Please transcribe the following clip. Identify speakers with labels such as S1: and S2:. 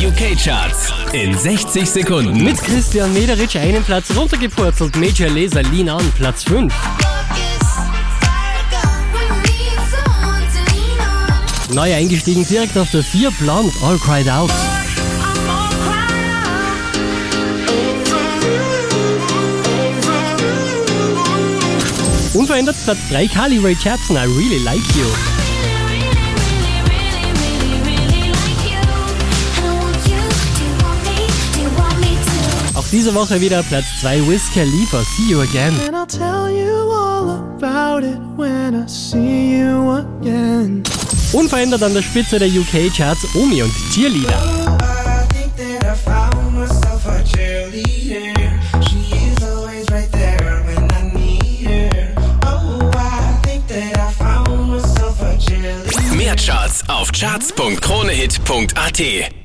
S1: UK-Charts in 60 Sekunden.
S2: Mit Christian Mederitsch einen Platz runtergepurzelt. Major Laser Lean On, Platz 5. Neu eingestiegen direkt auf der 4, Blond, All Cried Out. Unverändert Platz 3, Carly Ray Jepsen, I Really Like You. Diese Woche wieder Platz 2, Wiz Khalifa, See You Again.
S3: And I'll tell you all about it when I see you again.
S2: Unverändert an der Spitze der UK-Charts, Omi und Cheerleader.
S4: Oh, cheerleader.
S1: Mehr Charts auf charts.kronehit.at